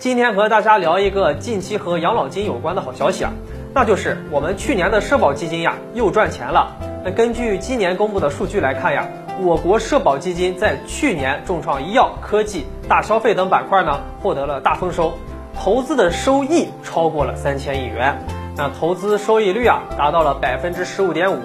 今天和大家聊一个近期和养老金有关的好消息啊，那就是我们去年的社保基金呀又赚钱了。那根据今年公布的数据来看呀，我国社保基金在去年重创医药、科技、大消费等板块呢，获得了大丰收，投资的收益超过了三千亿元。那投资收益率啊达到了百分之十五点五。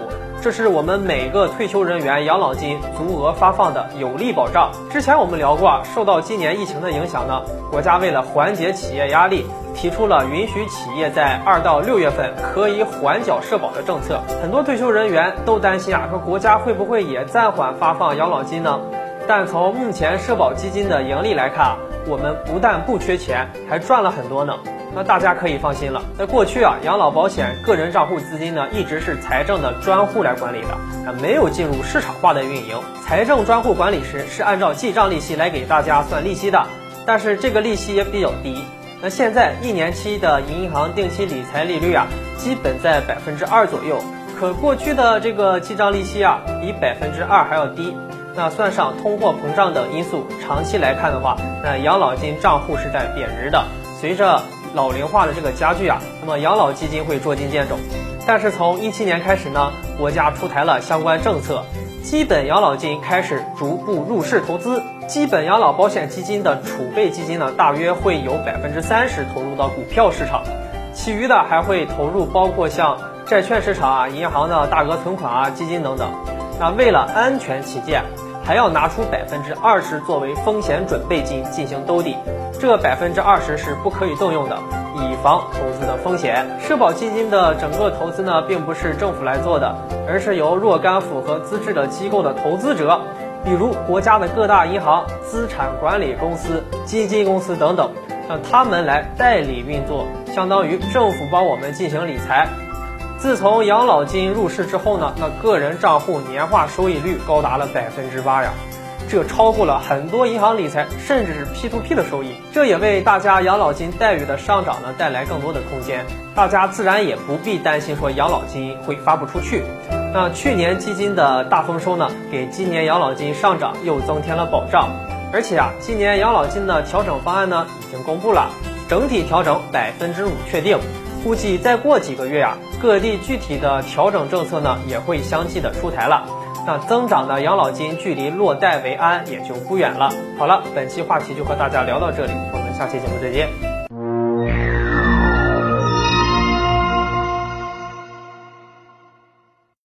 这是我们每个退休人员养老金足额发放的有力保障。之前我们聊过，受到今年疫情的影响呢，国家为了缓解企业压力，提出了允许企业在二到六月份可以缓缴社保的政策。很多退休人员都担心啊，说国家会不会也暂缓发放养老金呢？但从目前社保基金的盈利来看啊，我们不但不缺钱，还赚了很多呢。那大家可以放心了。在过去啊，养老保险个人账户资金呢，一直是财政的专户来管理的，啊，没有进入市场化的运营。财政专户管理时是按照记账利息来给大家算利息的，但是这个利息也比较低。那现在一年期的银行定期理财利率啊，基本在百分之二左右。可过去的这个记账利息啊，比百分之二还要低。那算上通货膨胀等因素，长期来看的话，那养老金账户是在贬值的。随着老龄化的这个加剧啊，那么养老基金会捉襟见肘。但是从一七年开始呢，国家出台了相关政策，基本养老金开始逐步入市投资。基本养老保险基金的储备基金呢，大约会有百分之三十投入到股票市场，其余的还会投入包括像债券市场啊、银行的大额存款啊、基金等等。那为了安全起见。还要拿出百分之二十作为风险准备金进行兜底，这百分之二十是不可以动用的，以防投资的风险。社保基金的整个投资呢，并不是政府来做的，而是由若干符合资质的机构的投资者，比如国家的各大银行、资产管理公司、基金公司等等，让他们来代理运作，相当于政府帮我们进行理财。自从养老金入市之后呢，那个人账户年化收益率高达了百分之八呀，这超过了很多银行理财，甚至是 P to P 的收益。这也为大家养老金待遇的上涨呢带来更多的空间，大家自然也不必担心说养老金会发不出去。那去年基金的大丰收呢，给今年养老金上涨又增添了保障。而且啊，今年养老金的调整方案呢已经公布了，整体调整百分之五确定。估计再过几个月啊，各地具体的调整政策呢也会相继的出台了。那增长的养老金距离落袋为安也就不远了。好了，本期话题就和大家聊到这里，我们下期节目再见。